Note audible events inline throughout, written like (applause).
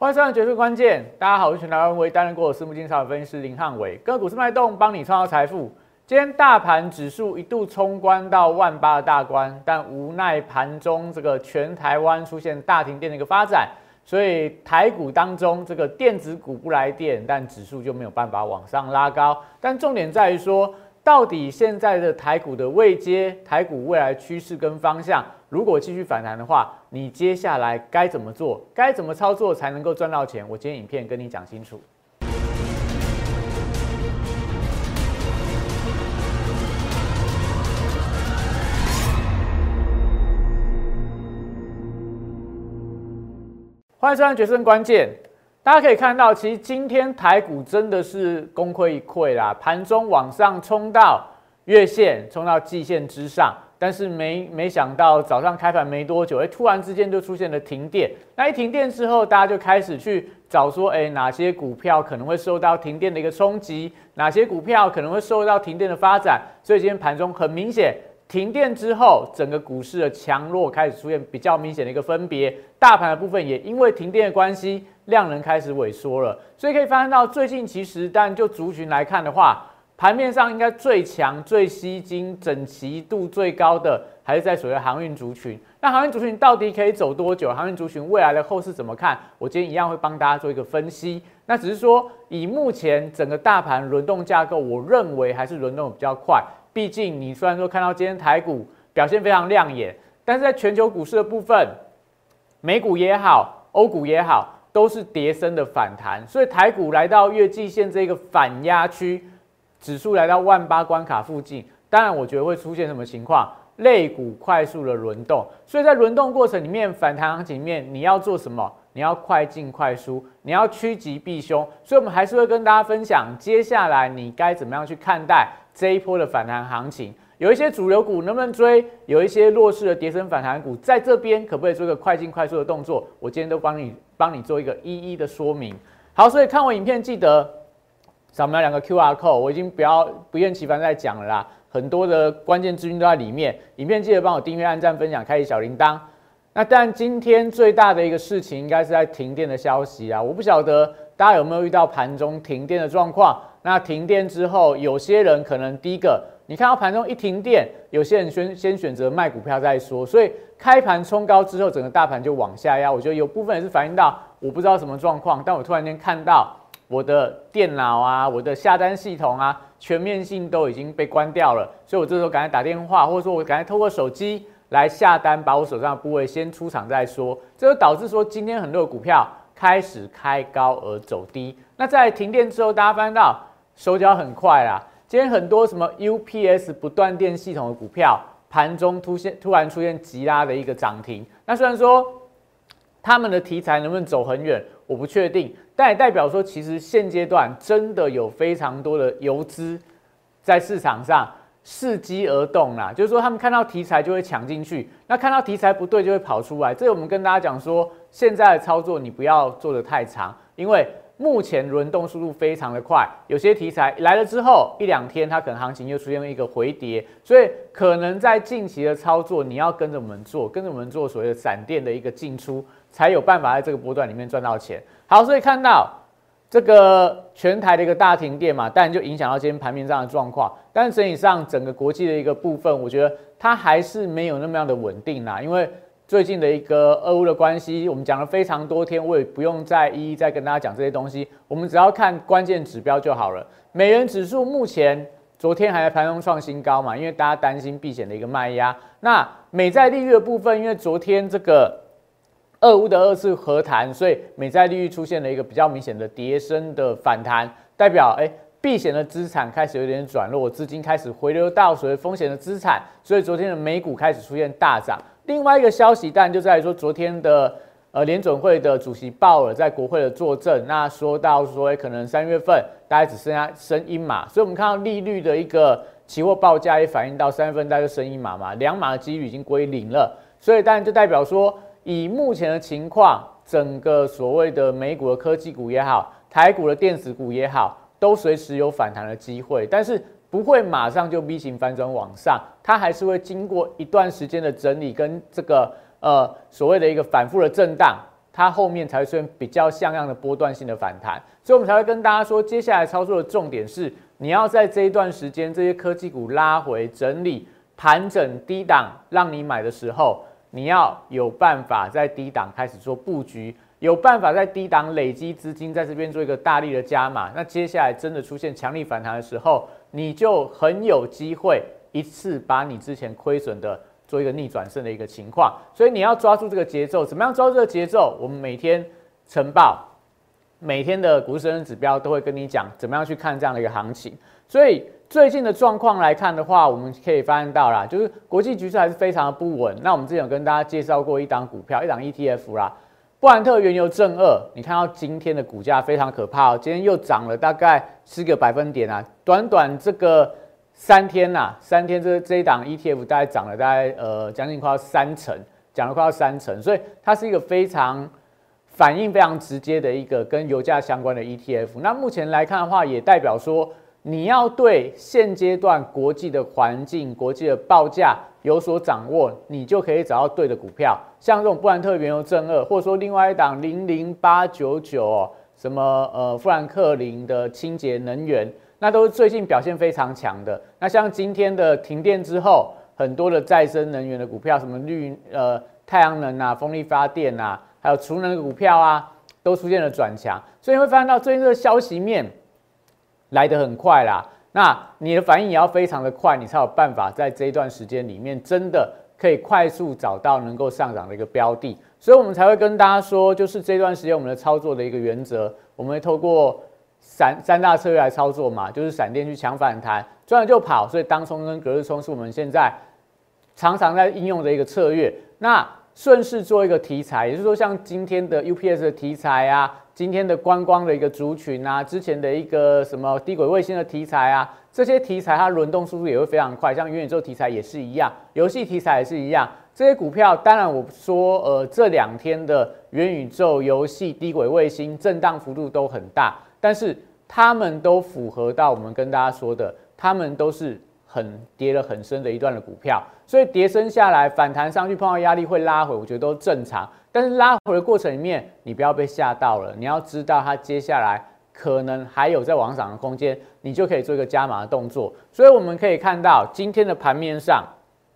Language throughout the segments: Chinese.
欢迎收看《决策关键》，大家好，我是全台湾唯一担任过的私募金超分析师林汉伟，个股市脉动，帮你创造财富。今天大盘指数一度冲关到万八的大关，但无奈盘中这个全台湾出现大停电的一个发展，所以台股当中这个电子股不来电，但指数就没有办法往上拉高。但重点在于说。到底现在的台股的位阶，台股未来趋势跟方向，如果继续反弹的话，你接下来该怎么做？该怎么操作才能够赚到钱？我今天影片跟你讲清楚。欢迎收看《决胜关键》。大家可以看到，其实今天台股真的是功亏一篑啦，盘中往上冲到月线，冲到季线之上，但是没没想到早上开盘没多久，哎，突然之间就出现了停电。那一停电之后，大家就开始去找说，哎，哪些股票可能会受到停电的一个冲击，哪些股票可能会受到停电的发展。所以今天盘中很明显。停电之后，整个股市的强弱开始出现比较明显的一个分别。大盘的部分也因为停电的关系，量能开始萎缩了。所以可以发现到，最近其实，但就族群来看的话，盘面上应该最强、最吸金、整齐度最高的，还是在所谓航运族群。那航运族群到底可以走多久？航运族群未来的后市怎么看？我今天一样会帮大家做一个分析。那只是说，以目前整个大盘轮动架构，我认为还是轮动比较快。毕竟，你虽然说看到今天台股表现非常亮眼，但是在全球股市的部分，美股也好，欧股也好，都是跌升的反弹。所以台股来到月季线这个反压区，指数来到万八关卡附近，当然我觉得会出现什么情况？类股快速的轮动。所以在轮动过程里面，反弹行情里面，你要做什么？你要快进快出，你要趋吉避凶。所以我们还是会跟大家分享，接下来你该怎么样去看待。这一波的反弹行情，有一些主流股能不能追？有一些弱势的跌升反弹股，在这边可不可以做一个快进快速的动作？我今天都帮你帮你做一个一一的说明。好，所以看完影片记得扫描两个 Q R code，我已经不要不厌其烦在讲了啦，很多的关键资讯都在里面。影片记得帮我订阅、按赞、分享、开启小铃铛。那但今天最大的一个事情，应该是在停电的消息啊！我不晓得大家有没有遇到盘中停电的状况。那停电之后，有些人可能第一个，你看到盘中一停电，有些人先先选择卖股票再说，所以开盘冲高之后，整个大盘就往下压。我觉得有部分也是反映到我不知道什么状况，但我突然间看到我的电脑啊，我的下单系统啊，全面性都已经被关掉了，所以我这时候赶快打电话，或者说我赶快透过手机来下单，把我手上的部位先出场再说，这就导致说今天很多的股票开始开高而走低。那在停电之后，大家发现到。手脚很快啦，今天很多什么 UPS 不断电系统的股票，盘中突现突然出现急拉的一个涨停。那虽然说他们的题材能不能走很远，我不确定，但也代表说，其实现阶段真的有非常多的游资在市场上伺机而动啦。就是说，他们看到题材就会抢进去，那看到题材不对就会跑出来。这我们跟大家讲说，现在的操作你不要做的太长，因为。目前轮动速度非常的快，有些题材来了之后一两天，它可能行情又出现了一个回跌，所以可能在近期的操作，你要跟着我们做，跟着我们做所谓的闪电的一个进出，才有办法在这个波段里面赚到钱。好，所以看到这个全台的一个大停电嘛，当然就影响到今天盘面上的状况。但是整体上整个国际的一个部分，我觉得它还是没有那么样的稳定啦，因为。最近的一个俄乌的关系，我们讲了非常多天，我也不用再一一再跟大家讲这些东西，我们只要看关键指标就好了。美元指数目前昨天还在盘中创新高嘛，因为大家担心避险的一个卖压。那美债利率的部分，因为昨天这个俄乌的二次和谈，所以美债利率出现了一个比较明显的跌升的反弹，代表哎避险的资产开始有点转弱，资金开始回流到所谓风险的资产，所以昨天的美股开始出现大涨。另外一个消息，但就在于说，昨天的呃联准会的主席鲍尔在国会的作证，那说到说，可能三月份大概只剩下升一码，所以我们看到利率的一个期货报价也反映到三月份大概升一码嘛，两码的几率已经归零了，所以当然就代表说，以目前的情况，整个所谓的美股的科技股也好，台股的电子股也好，都随时有反弹的机会，但是。不会马上就 V 型反转往上，它还是会经过一段时间的整理跟这个呃所谓的一个反复的震荡，它后面才会出现比较像样的波段性的反弹，所以我们才会跟大家说，接下来操作的重点是，你要在这一段时间，这些科技股拉回整理、盘整低档，让你买的时候，你要有办法在低档开始做布局，有办法在低档累积资金，在这边做一个大力的加码。那接下来真的出现强力反弹的时候，你就很有机会一次把你之前亏损的。做一个逆转胜的一个情况，所以你要抓住这个节奏，怎么样抓住这个节奏？我们每天晨报、每天的股市指标都会跟你讲怎么样去看这样的一个行情。所以最近的状况来看的话，我们可以发现到啦，就是国际局势还是非常的不稳。那我们之前有跟大家介绍过一档股票，一档 ETF 啦，布兰特原油正二，你看到今天的股价非常可怕哦，今天又涨了大概四个百分点啊，短短这个。三天呐，三天这这一档 ETF 大概涨了大概呃将近快要三成，涨了快要三成，所以它是一个非常反应非常直接的一个跟油价相关的 ETF。那目前来看的话，也代表说你要对现阶段国际的环境、国际的报价有所掌握，你就可以找到对的股票，像这种布兰特原油正二，或者说另外一档零零八九九什么呃富兰克林的清洁能源。那都是最近表现非常强的。那像今天的停电之后，很多的再生能源的股票，什么绿呃太阳能啊、风力发电啊，还有储能的股票啊，都出现了转强。所以会发现到最近这个消息面来得很快啦。那你的反应也要非常的快，你才有办法在这一段时间里面真的可以快速找到能够上涨的一个标的。所以我们才会跟大家说，就是这段时间我们的操作的一个原则，我们会透过。三三大策略来操作嘛，就是闪电去抢反弹，赚了就跑。所以当冲跟隔日冲是我们现在常常在应用的一个策略。那顺势做一个题材，也就是说像今天的 UPS 的题材啊，今天的观光的一个族群啊，之前的一个什么低轨卫星的题材啊，这些题材它轮动速度也会非常快。像元宇宙题材也是一样，游戏题材也是一样。这些股票当然我说呃这两天的元宇宙游戏、低轨卫星震荡幅度都很大。但是他们都符合到我们跟大家说的，他们都是很跌了很深的一段的股票，所以跌升下来反弹上去碰到压力会拉回，我觉得都正常。但是拉回的过程里面，你不要被吓到了，你要知道它接下来可能还有在往上的空间，你就可以做一个加码的动作。所以我们可以看到今天的盘面上，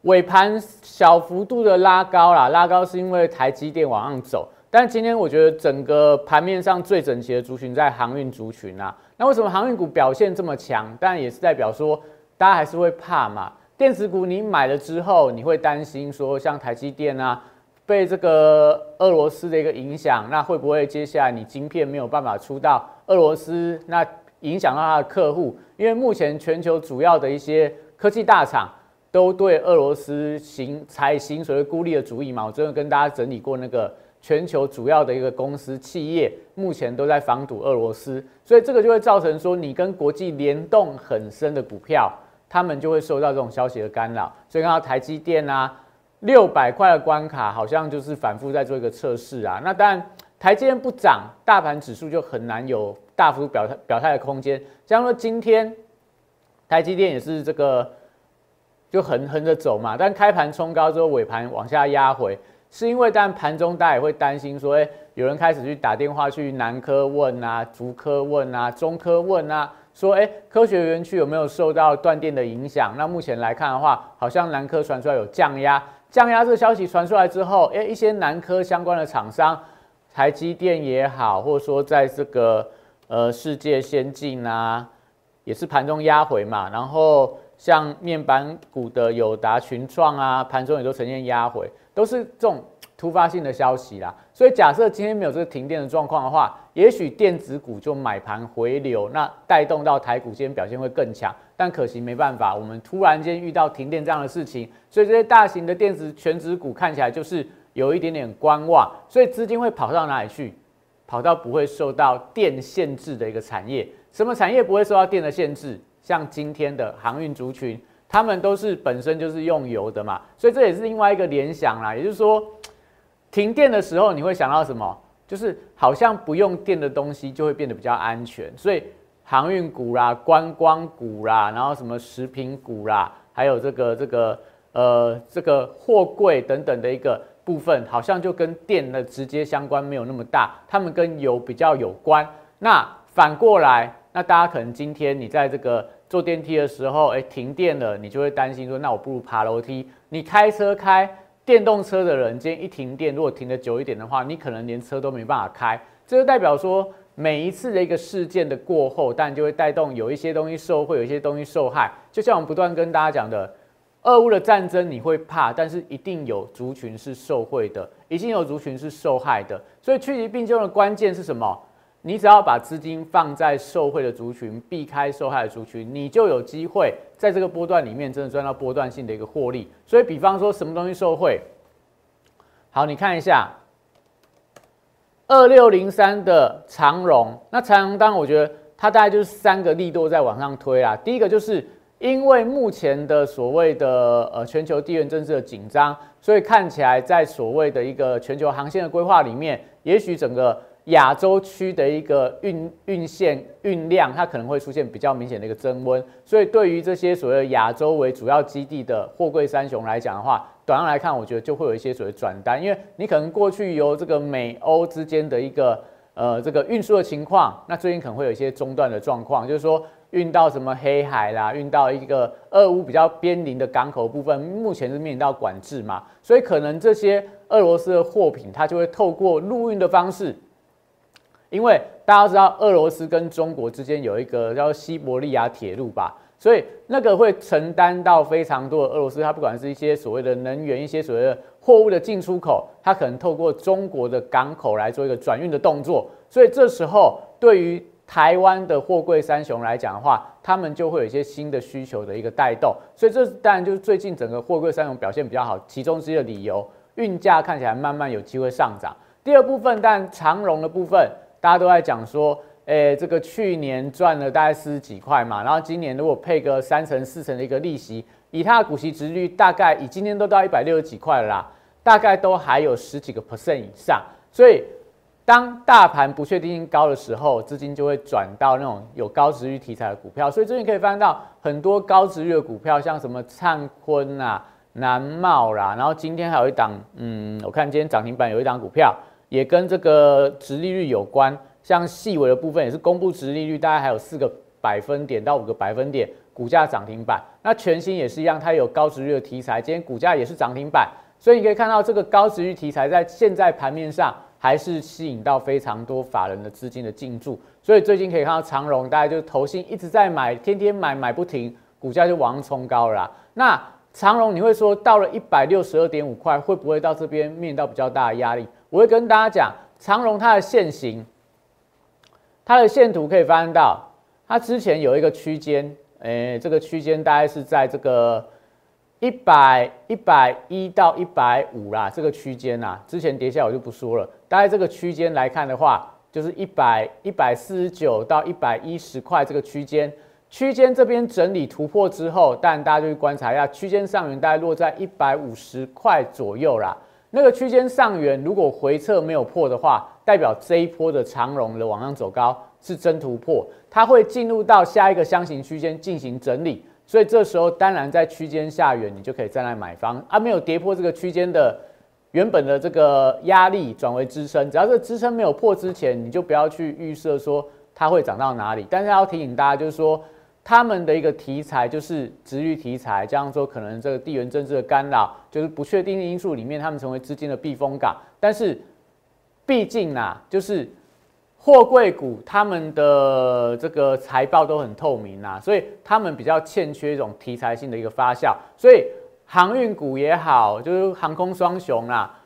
尾盘小幅度的拉高啦，拉高是因为台积电往上走。但今天我觉得整个盘面上最整齐的族群在航运族群啊，那为什么航运股表现这么强？但也是代表说大家还是会怕嘛。电子股你买了之后，你会担心说像台积电啊，被这个俄罗斯的一个影响，那会不会接下来你晶片没有办法出到俄罗斯，那影响到它的客户？因为目前全球主要的一些科技大厂都对俄罗斯行采行所谓孤立的主义嘛。我昨天跟大家整理过那个。全球主要的一个公司企业目前都在防堵俄罗斯，所以这个就会造成说你跟国际联动很深的股票，他们就会受到这种消息的干扰。所以看到台积电啊，六百块的关卡好像就是反复在做一个测试啊。那当然台积电不涨，大盘指数就很难有大幅表态表态的空间。像说今天台积电也是这个就横横着走嘛，但开盘冲高之后尾盘往下压回。是因为，但盘中大家也会担心说，哎，有人开始去打电话去南科问啊，竹科问啊，中科问啊，说，哎，科学园区有没有受到断电的影响？那目前来看的话，好像南科传出来有降压，降压这个消息传出来之后，哎，一些南科相关的厂商，台积电也好，或者说在这个呃世界先进啊，也是盘中压回嘛，然后像面板股的友达、群创啊，盘中也都呈现压回。都是这种突发性的消息啦，所以假设今天没有这个停电的状况的话，也许电子股就买盘回流，那带动到台股今天表现会更强。但可惜没办法，我们突然间遇到停电这样的事情，所以这些大型的电子全值股看起来就是有一点点观望，所以资金会跑到哪里去？跑到不会受到电限制的一个产业。什么产业不会受到电的限制？像今天的航运族群。他们都是本身就是用油的嘛，所以这也是另外一个联想啦。也就是说，停电的时候你会想到什么？就是好像不用电的东西就会变得比较安全。所以航运股啦、观光股啦，然后什么食品股啦，还有这个这个呃这个货柜等等的一个部分好像就跟电的直接相关没有那么大，他们跟油比较有关。那反过来，那大家可能今天你在这个坐电梯的时候，哎，停电了，你就会担心说，那我不如爬楼梯。你开车开电动车的人，今天一停电，如果停的久一点的话，你可能连车都没办法开。这就代表说，每一次的一个事件的过后，但就会带动有一些东西受惠，有一些东西受害。就像我们不断跟大家讲的。俄乌的战争你会怕，但是一定有族群是受惠的，已经有族群是受害的。所以趋吉避凶的关键是什么？你只要把资金放在受惠的族群，避开受害的族群，你就有机会在这个波段里面真的赚到波段性的一个获利。所以，比方说什么东西受惠？好，你看一下二六零三的长荣，那长荣当然我觉得它大概就是三个力度在往上推啦。第一个就是。因为目前的所谓的呃全球地缘政治的紧张，所以看起来在所谓的一个全球航线的规划里面，也许整个亚洲区的一个运运线运量，它可能会出现比较明显的一个增温。所以对于这些所谓亚洲为主要基地的货柜三雄来讲的话，短上来看，我觉得就会有一些所谓转单，因为你可能过去由这个美欧之间的一个呃这个运输的情况，那最近可能会有一些中断的状况，就是说。运到什么黑海啦，运到一个俄乌比较边邻的港口部分，目前是面临到管制嘛，所以可能这些俄罗斯的货品，它就会透过陆运的方式，因为大家知道俄罗斯跟中国之间有一个叫西伯利亚铁路吧，所以那个会承担到非常多的俄罗斯，它不管是一些所谓的能源，一些所谓的货物的进出口，它可能透过中国的港口来做一个转运的动作，所以这时候对于台湾的货柜三雄来讲的话，他们就会有一些新的需求的一个带动，所以这当然就是最近整个货柜三雄表现比较好，其中之一的理由，运价看起来慢慢有机会上涨。第二部分，但长荣的部分，大家都在讲说，诶，这个去年赚了大概四十几块嘛，然后今年如果配个三成四成的一个利息，以它的股息值率，大概以今天都到一百六十几块了啦，大概都还有十几个 percent 以上，所以。当大盘不确定性高的时候，资金就会转到那种有高值率题材的股票。所以最近可以翻到很多高值率的股票，像什么灿坤啊、南茂啦，然后今天还有一档，嗯，我看今天涨停板有一档股票也跟这个值利率有关，像细微的部分也是公布值利率，大概还有四个百分点到五个百分点，股价涨停板。那全新也是一样，它有高值率的题材，今天股价也是涨停板。所以你可以看到这个高值率题材在现在盘面上。还是吸引到非常多法人的资金的进驻，所以最近可以看到长荣，大概就是投信一直在买，天天买买不停，股价就往上冲高了。那长荣，你会说到了一百六十二点五块，会不会到这边面临到比较大的压力？我会跟大家讲，长荣它的线型，它的线图可以发现到，它之前有一个区间，诶，这个区间大概是在这个。一百一百一到一百五啦，这个区间呐，之前跌下我就不说了。大概这个区间来看的话，就是一百一百四十九到一百一十块这个区间。区间这边整理突破之后，但大家就去观察一下，区间上缘大概落在一百五十块左右啦。那个区间上缘如果回撤没有破的话，代表这一波的长龙的往上走高是真突破，它会进入到下一个箱型区间进行整理。所以这时候当然在区间下缘，你就可以站在买方啊，没有跌破这个区间的原本的这个压力转为支撑，只要这支撑没有破之前，你就不要去预设说它会涨到哪里。但是要提醒大家，就是说他们的一个题材就是直率题材，加上说可能这个地缘政治的干扰，就是不确定因素里面，他们成为资金的避风港。但是毕竟呐，就是。货柜股他们的这个财报都很透明啊，所以他们比较欠缺一种题材性的一个发酵。所以航运股也好，就是航空双雄啦、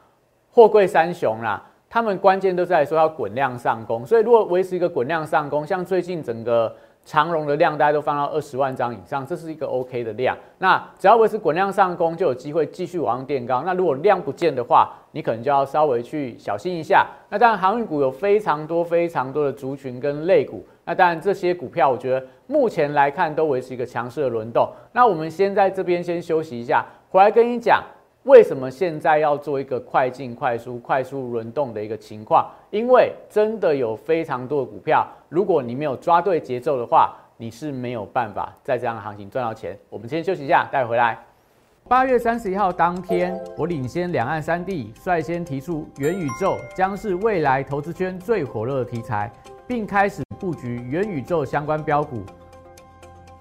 货柜三雄啦，他们关键都在说要滚量上攻。所以如果维持一个滚量上攻，像最近整个。长荣的量大家都放到二十万张以上，这是一个 OK 的量。那只要维持滚量上攻，就有机会继续往上垫高。那如果量不见的话，你可能就要稍微去小心一下。那当然，航运股有非常多非常多的族群跟类股。那当然，这些股票我觉得目前来看都维持一个强势的轮动。那我们先在这边先休息一下，回来跟你讲。为什么现在要做一个快进快出、快速轮动的一个情况？因为真的有非常多的股票，如果你没有抓对节奏的话，你是没有办法在这样的行情赚到钱。我们先休息一下，待会回来。八月三十一号当天，我领先两岸三地，率先提出元宇宙将是未来投资圈最火热的题材，并开始布局元宇宙相关标股。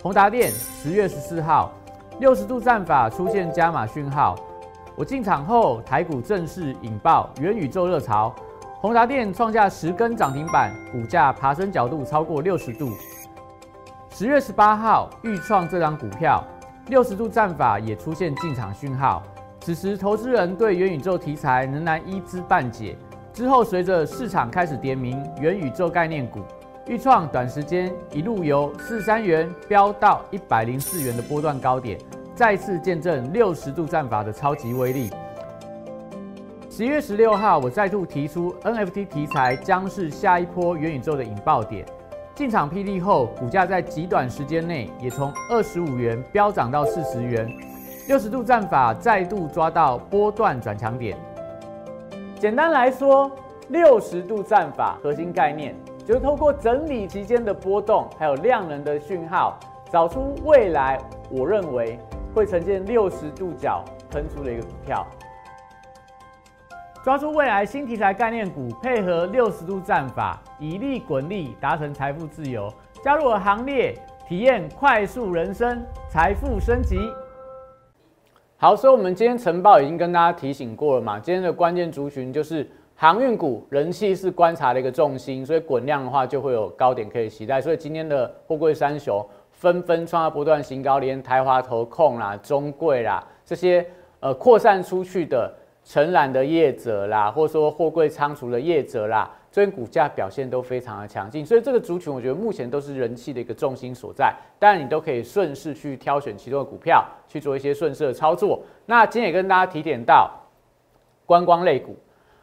宏达电十月十四号，六十度战法出现加码讯号，我进场后，台股正式引爆元宇宙热潮，宏达电创下十根涨停板，股价爬升角度超过六十度。十月十八号，预创这张股票。六十度战法也出现进场讯号，此时投资人对元宇宙题材仍然一知半解。之后随着市场开始点名元宇宙概念股，预创短时间一路由四三元飙到一百零四元的波段高点，再次见证六十度战法的超级威力。十一月十六号，我再度提出 NFT 题材将是下一波元宇宙的引爆点。进场霹雳后，股价在极短时间内也从二十五元飙涨到四十元，六十度战法再度抓到波段转强点。简单来说，六十度战法核心概念就是透过整理期间的波动，还有量能的讯号，找出未来我认为会呈现六十度角喷出的一个股票。抓住未来新题材概念股，配合六十度战法，以利滚利，达成财富自由。加入我行列，体验快速人生，财富升级。好，所以我们今天晨报已经跟大家提醒过了嘛，今天的关键族群就是航运股，人气是观察的一个重心，所以滚量的话就会有高点可以期待。所以今天的货柜三雄纷纷创下不断新高，连台华投控啦、中贵啦这些呃扩散出去的。承揽的业者啦，或者说货柜仓储的业者啦，最近股价表现都非常的强劲，所以这个族群我觉得目前都是人气的一个重心所在。当然，你都可以顺势去挑选其中的股票去做一些顺势的操作。那今天也跟大家提点到观光类股，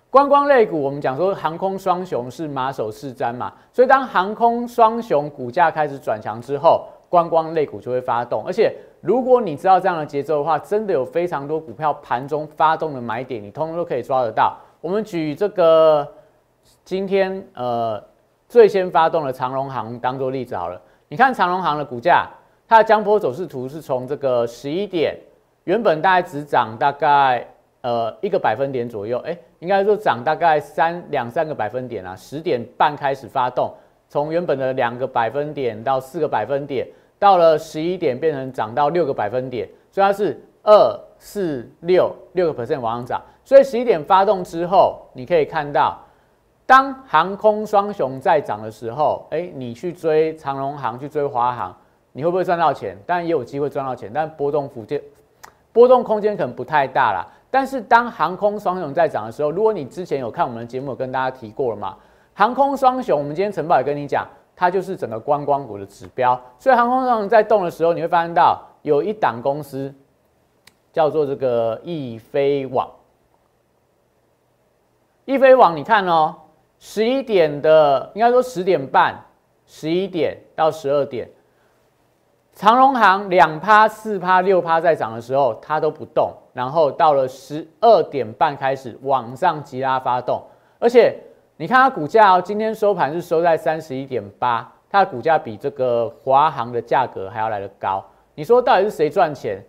观光类股我们讲说航空双雄是马首是瞻嘛，所以当航空双雄股价开始转强之后，观光类股就会发动，而且。如果你知道这样的节奏的话，真的有非常多股票盘中发动的买点，你通通都可以抓得到。我们举这个今天呃最先发动的长隆行当做例子好了。你看长隆行的股价，它的江波走势图是从这个十一点，原本大概只涨大概呃一个百分点左右，哎，应该说涨大概三两三个百分点啊，十点半开始发动，从原本的两个百分点到四个百分点。到了十一点，变成涨到六个百分点，所以它是二四六六个 percent 往上涨。所以十一点发动之后，你可以看到，当航空双雄在涨的时候，哎，你去追长龙航，去追华航，你会不会赚到钱？当然也有机会赚到钱，但波动幅间波动空间可能不太大啦。但是当航空双雄在涨的时候，如果你之前有看我们的节目，跟大家提过了嘛，航空双雄，我们今天晨报也跟你讲。它就是整个观光股的指标，所以航空上在动的时候，你会发现到有一档公司叫做这个易飞网。易飞网，你看哦，十一点的，应该说十点半，十一点到十二点，长荣航两趴、四趴、六趴在涨的时候，它都不动，然后到了十二点半开始往上急拉发动，而且。你看它股价哦，今天收盘是收在三十一点八，它的股价比这个华航的价格还要来得高。你说到底是谁赚钱？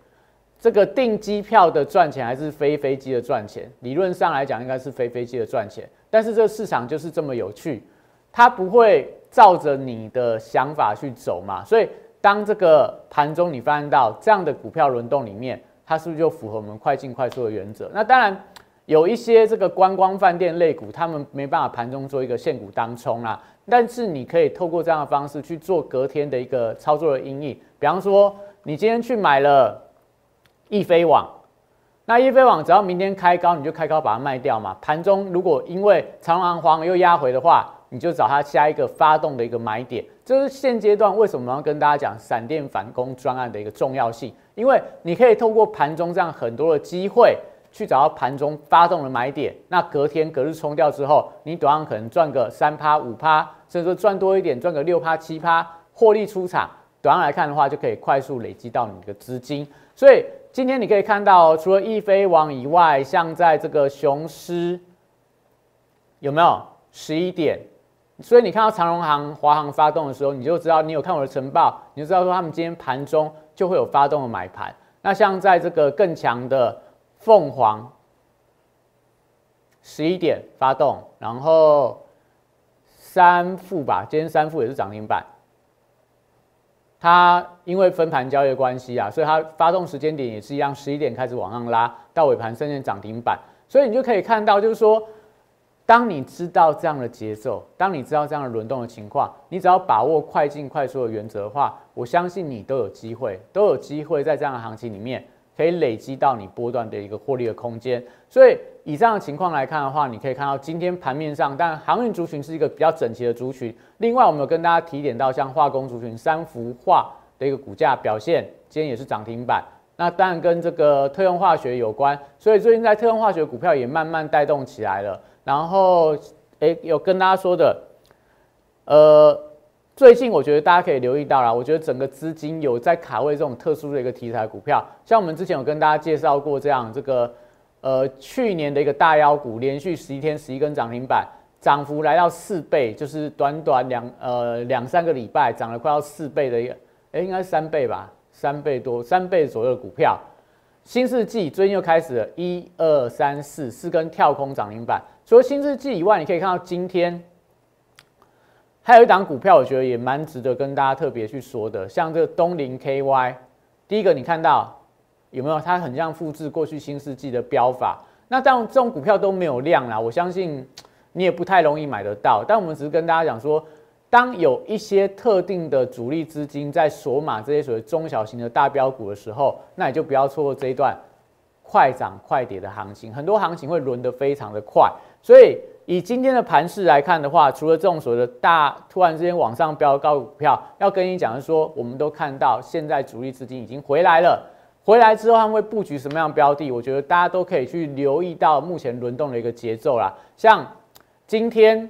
这个订机票的赚钱还是飞飞机的赚钱？理论上来讲，应该是飞飞机的赚钱。但是这个市场就是这么有趣，它不会照着你的想法去走嘛。所以当这个盘中你发现到这样的股票轮动里面，它是不是就符合我们快进快出的原则？那当然。有一些这个观光饭店类股，他们没办法盘中做一个现股当冲啦，但是你可以透过这样的方式去做隔天的一个操作的阴影。比方说，你今天去买了易飞网，那易飞网只要明天开高，你就开高把它卖掉嘛。盘中如果因为长航黄又压回的话，你就找它下一个发动的一个买点。这是现阶段为什么要跟大家讲闪电反攻专案的一个重要性，因为你可以透过盘中这样很多的机会。去找到盘中发动的买点，那隔天隔日冲掉之后，你短上可能赚个三趴五趴，甚至说赚多一点，赚个六趴七趴，获利出场。短上来看的话，就可以快速累积到你的资金。所以今天你可以看到，除了易飞网以外，像在这个雄狮有没有十一点？所以你看到长荣航、华航发动的时候，你就知道你有看我的晨报，你就知道说他们今天盘中就会有发动的买盘。那像在这个更强的凤凰，十一点发动，然后三副吧，今天三副也是涨停板。它因为分盘交易的关系啊，所以它发动时间点也是一样，十一点开始往上拉，到尾盘甚至涨停板。所以你就可以看到，就是说，当你知道这样的节奏，当你知道这样的轮动的情况，你只要把握快进快出的原则的话，我相信你都有机会，都有机会在这样的行情里面。可以累积到你波段的一个获利的空间，所以以这样的情况来看的话，你可以看到今天盘面上，但航运族群是一个比较整齐的族群。另外，我们有跟大家提点到，像化工族群三氟化的一个股价表现，今天也是涨停板。那当然跟这个特用化学有关，所以最近在特用化学股票也慢慢带动起来了。然后，诶，有跟大家说的，呃。最近我觉得大家可以留意到啦，我觉得整个资金有在卡位这种特殊的一个题材股票，像我们之前有跟大家介绍过这样，这个呃去年的一个大妖股，连续十一天十一根涨停板，涨幅来到四倍，就是短短两呃两三个礼拜涨了快要四倍的一个，哎应该是三倍吧，三倍多三倍左右的股票。新世纪最近又开始了一二三四四根跳空涨停板，除了新世纪以外，你可以看到今天。还有一档股票，我觉得也蛮值得跟大家特别去说的，像这个东林 KY。第一个，你看到有没有？它很像复制过去新世纪的标法。那当然，这种股票都没有量啦，我相信 (tsk) 你也不太容易买得到。但我们只是跟大家讲说，当有一些特定的主力资金在锁码这些所谓中小型的大标股的时候，那你就不要错过这一段快涨快跌的行情。很多行情会轮得非常的快，所以。以今天的盘势来看的话，除了这种所谓的大突然之间往上飙高股票，要跟你讲的说，我们都看到现在主力资金已经回来了。回来之后，他们会布局什么样标的？我觉得大家都可以去留意到目前轮动的一个节奏啦。像今天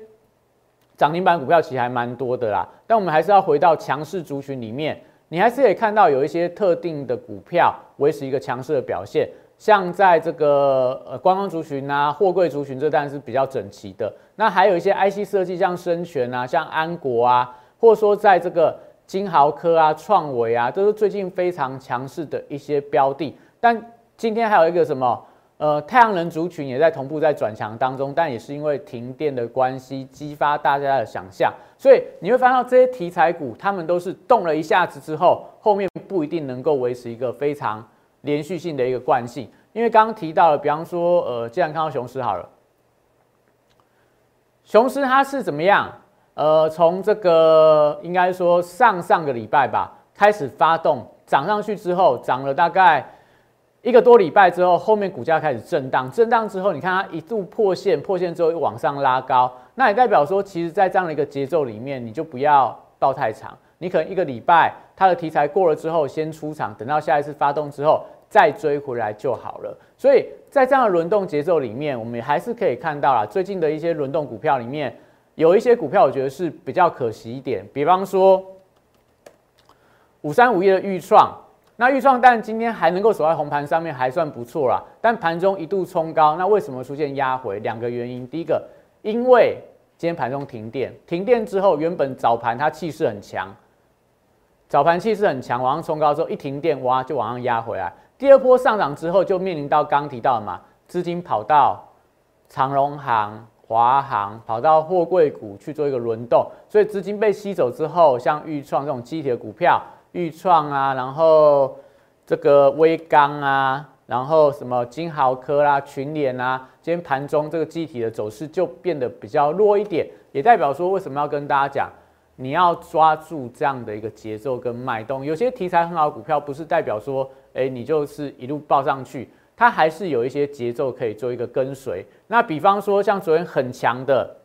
涨停板股票其实还蛮多的啦，但我们还是要回到强势族群里面，你还是可以看到有一些特定的股票维持一个强势的表现。像在这个呃观光族群啊、货柜族群，这当然是比较整齐的。那还有一些 IC 设计，像深全啊、像安国啊，或者说在这个金豪科啊、创维啊，都是最近非常强势的一些标的。但今天还有一个什么呃太阳能族群也在同步在转强当中，但也是因为停电的关系，激发大家的想象。所以你会发现这些题材股，他们都是动了一下子之后，后面不一定能够维持一个非常。连续性的一个惯性，因为刚刚提到了，比方说，呃，既然看到雄狮好了，雄狮它是怎么样？呃，从这个应该说上上个礼拜吧，开始发动涨上去之后，涨了大概一个多礼拜之后，后面股价开始震荡，震荡之后，你看它一度破线，破线之后又往上拉高，那也代表说，其实在这样的一个节奏里面，你就不要抱太长，你可能一个礼拜它的题材过了之后，先出场，等到下一次发动之后。再追回来就好了。所以在这样的轮动节奏里面，我们还是可以看到啦，最近的一些轮动股票里面，有一些股票我觉得是比较可惜一点。比方说五三五一的预创，那预创但今天还能够守在红盘上面，还算不错啦。但盘中一度冲高，那为什么出现压回？两个原因，第一个，因为今天盘中停电，停电之后，原本早盘它气势很强，早盘气势很强，往上冲高之后一停电，哇，就往上压回来。第二波上涨之后，就面临到刚提到的嘛，资金跑到长荣行、华航，跑到货柜股去做一个轮动，所以资金被吸走之后，像豫创这种机体的股票，豫创啊，然后这个微钢啊，然后什么金豪科啦、群联啊，今天盘中这个机体的走势就变得比较弱一点，也代表说为什么要跟大家讲，你要抓住这样的一个节奏跟脉动，有些题材很好的股票，不是代表说。哎，你就是一路报上去，它还是有一些节奏可以做一个跟随。那比方说，像昨天很强的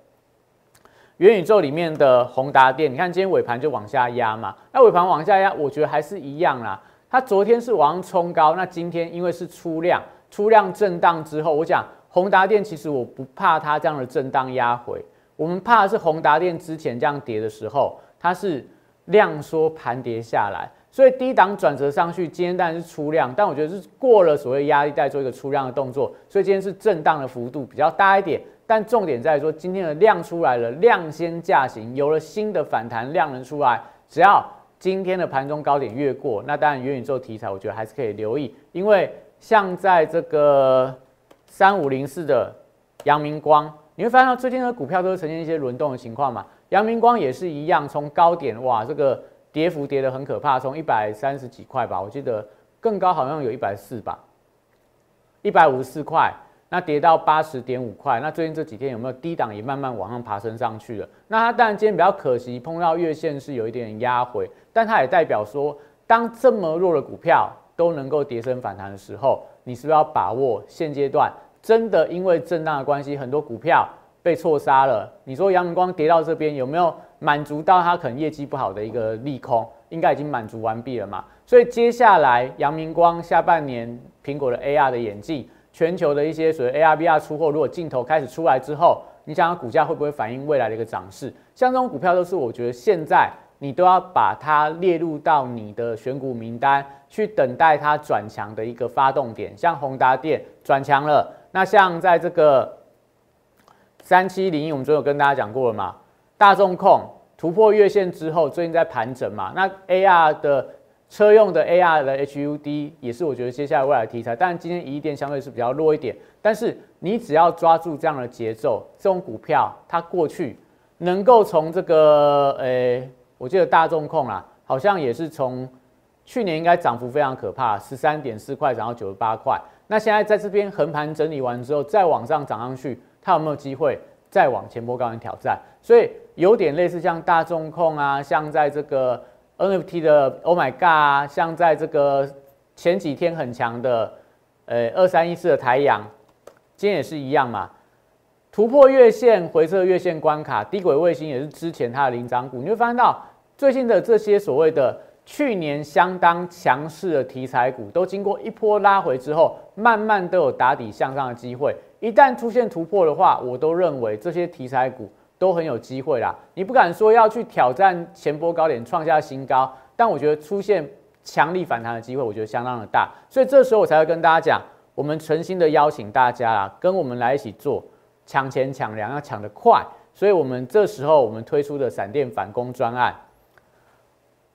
元宇宙里面的宏达电，你看今天尾盘就往下压嘛。那尾盘往下压，我觉得还是一样啦。它昨天是往上冲高，那今天因为是出量，出量震荡之后，我讲宏达电其实我不怕它这样的震荡压回，我们怕的是宏达电之前这样跌的时候，它是量缩盘跌下来。所以低档转折上去，今天当然是出量，但我觉得是过了所谓压力带做一个出量的动作，所以今天是震荡的幅度比较大一点。但重点在于说，今天的量出来了，量先价行，有了新的反弹量能出来，只要今天的盘中高点越过，那当然元宇宙题材，我觉得还是可以留意，因为像在这个三五零四的阳明光，你会发现到最近的股票都是呈现一些轮动的情况嘛。阳明光也是一样，从高点哇，这个跌幅跌得很可怕，从一百三十几块吧，我记得更高好像有一百四吧，一百五十四块。那跌到八十点五块，那最近这几天有没有低档也慢慢往上爬升上去了？那它当然今天比较可惜，碰到月线是有一点压回，但它也代表说，当这么弱的股票都能够跌升反弹的时候，你是不是要把握现阶段真的因为震荡的关系，很多股票被错杀了？你说阳光跌到这边有没有满足到它可能业绩不好的一个利空？应该已经满足完毕了嘛？所以接下来阳明光下半年苹果的 AR 的眼镜。全球的一些所谓 ARVR 出货，如果镜头开始出来之后，你想想股价会不会反映未来的一个涨势？像这种股票都是我觉得现在你都要把它列入到你的选股名单，去等待它转强的一个发动点。像宏达电转强了，那像在这个三七零一，我们昨天有跟大家讲过了嘛？大众控突破月线之后，最近在盘整嘛？那 AR 的。车用的 AR 的 HUD 也是我觉得接下来未来题材，但今天一电相对是比较弱一点。但是你只要抓住这样的节奏，这种股票它过去能够从这个，诶，我记得大众控啦，好像也是从去年应该涨幅非常可怕，十三点四块涨到九十八块。那现在在这边横盘整理完之后，再往上涨上去，它有没有机会再往前波高点挑战？所以有点类似像大众控啊，像在这个。NFT 的 Oh my God 啊，像在这个前几天很强的，呃，二三一四的台阳，今天也是一样嘛，突破月线，回撤月线关卡，低轨卫星也是之前它的领涨股，你会发现到最近的这些所谓的去年相当强势的题材股，都经过一波拉回之后，慢慢都有打底向上的机会，一旦出现突破的话，我都认为这些题材股。都很有机会啦，你不敢说要去挑战前波高点创下新高，但我觉得出现强力反弹的机会，我觉得相当的大，所以这时候我才会跟大家讲，我们诚心的邀请大家啦，跟我们来一起做抢钱抢粮，要抢得快，所以我们这时候我们推出的闪电反攻专案，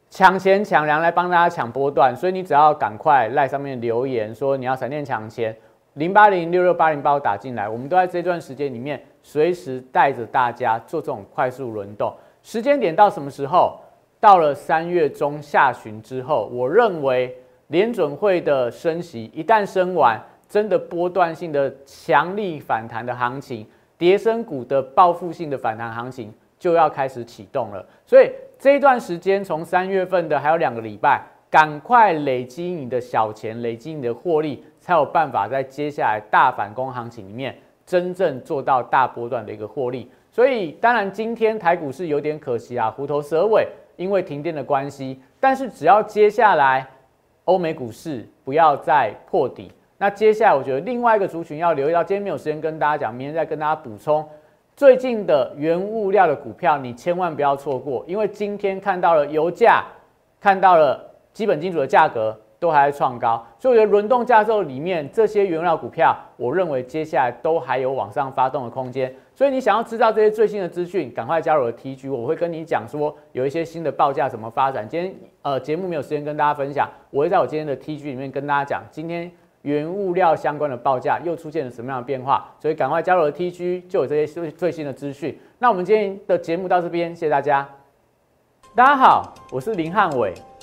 抢钱抢粮来帮大家抢波段，所以你只要赶快赖上面留言说你要闪电抢钱。零八零六六八零把我打进来，我们都在这段时间里面随时带着大家做这种快速轮动。时间点到什么时候？到了三月中下旬之后，我认为联准会的升息一旦升完，真的波段性的强力反弹的行情，叠升股的报复性的反弹行情就要开始启动了。所以这一段时间，从三月份的还有两个礼拜，赶快累积你的小钱，累积你的获利。才有办法在接下来大反攻行情里面真正做到大波段的一个获利。所以，当然今天台股是有点可惜啊，虎头蛇尾，因为停电的关系。但是只要接下来欧美股市不要再破底，那接下来我觉得另外一个族群要留意到，今天没有时间跟大家讲，明天再跟大家补充最近的原物料的股票，你千万不要错过，因为今天看到了油价，看到了基本金属的价格。都还在创高，所以我觉得轮动架构里面这些原料股票，我认为接下来都还有往上发动的空间。所以你想要知道这些最新的资讯，赶快加入我的 T G，我会跟你讲说有一些新的报价怎么发展。今天呃节目没有时间跟大家分享，我会在我今天的 T G 里面跟大家讲，今天原物料相关的报价又出现了什么样的变化。所以赶快加入我的 T G，就有这些最最新的资讯。那我们今天的节目到这边，谢谢大家。大家好，我是林汉伟。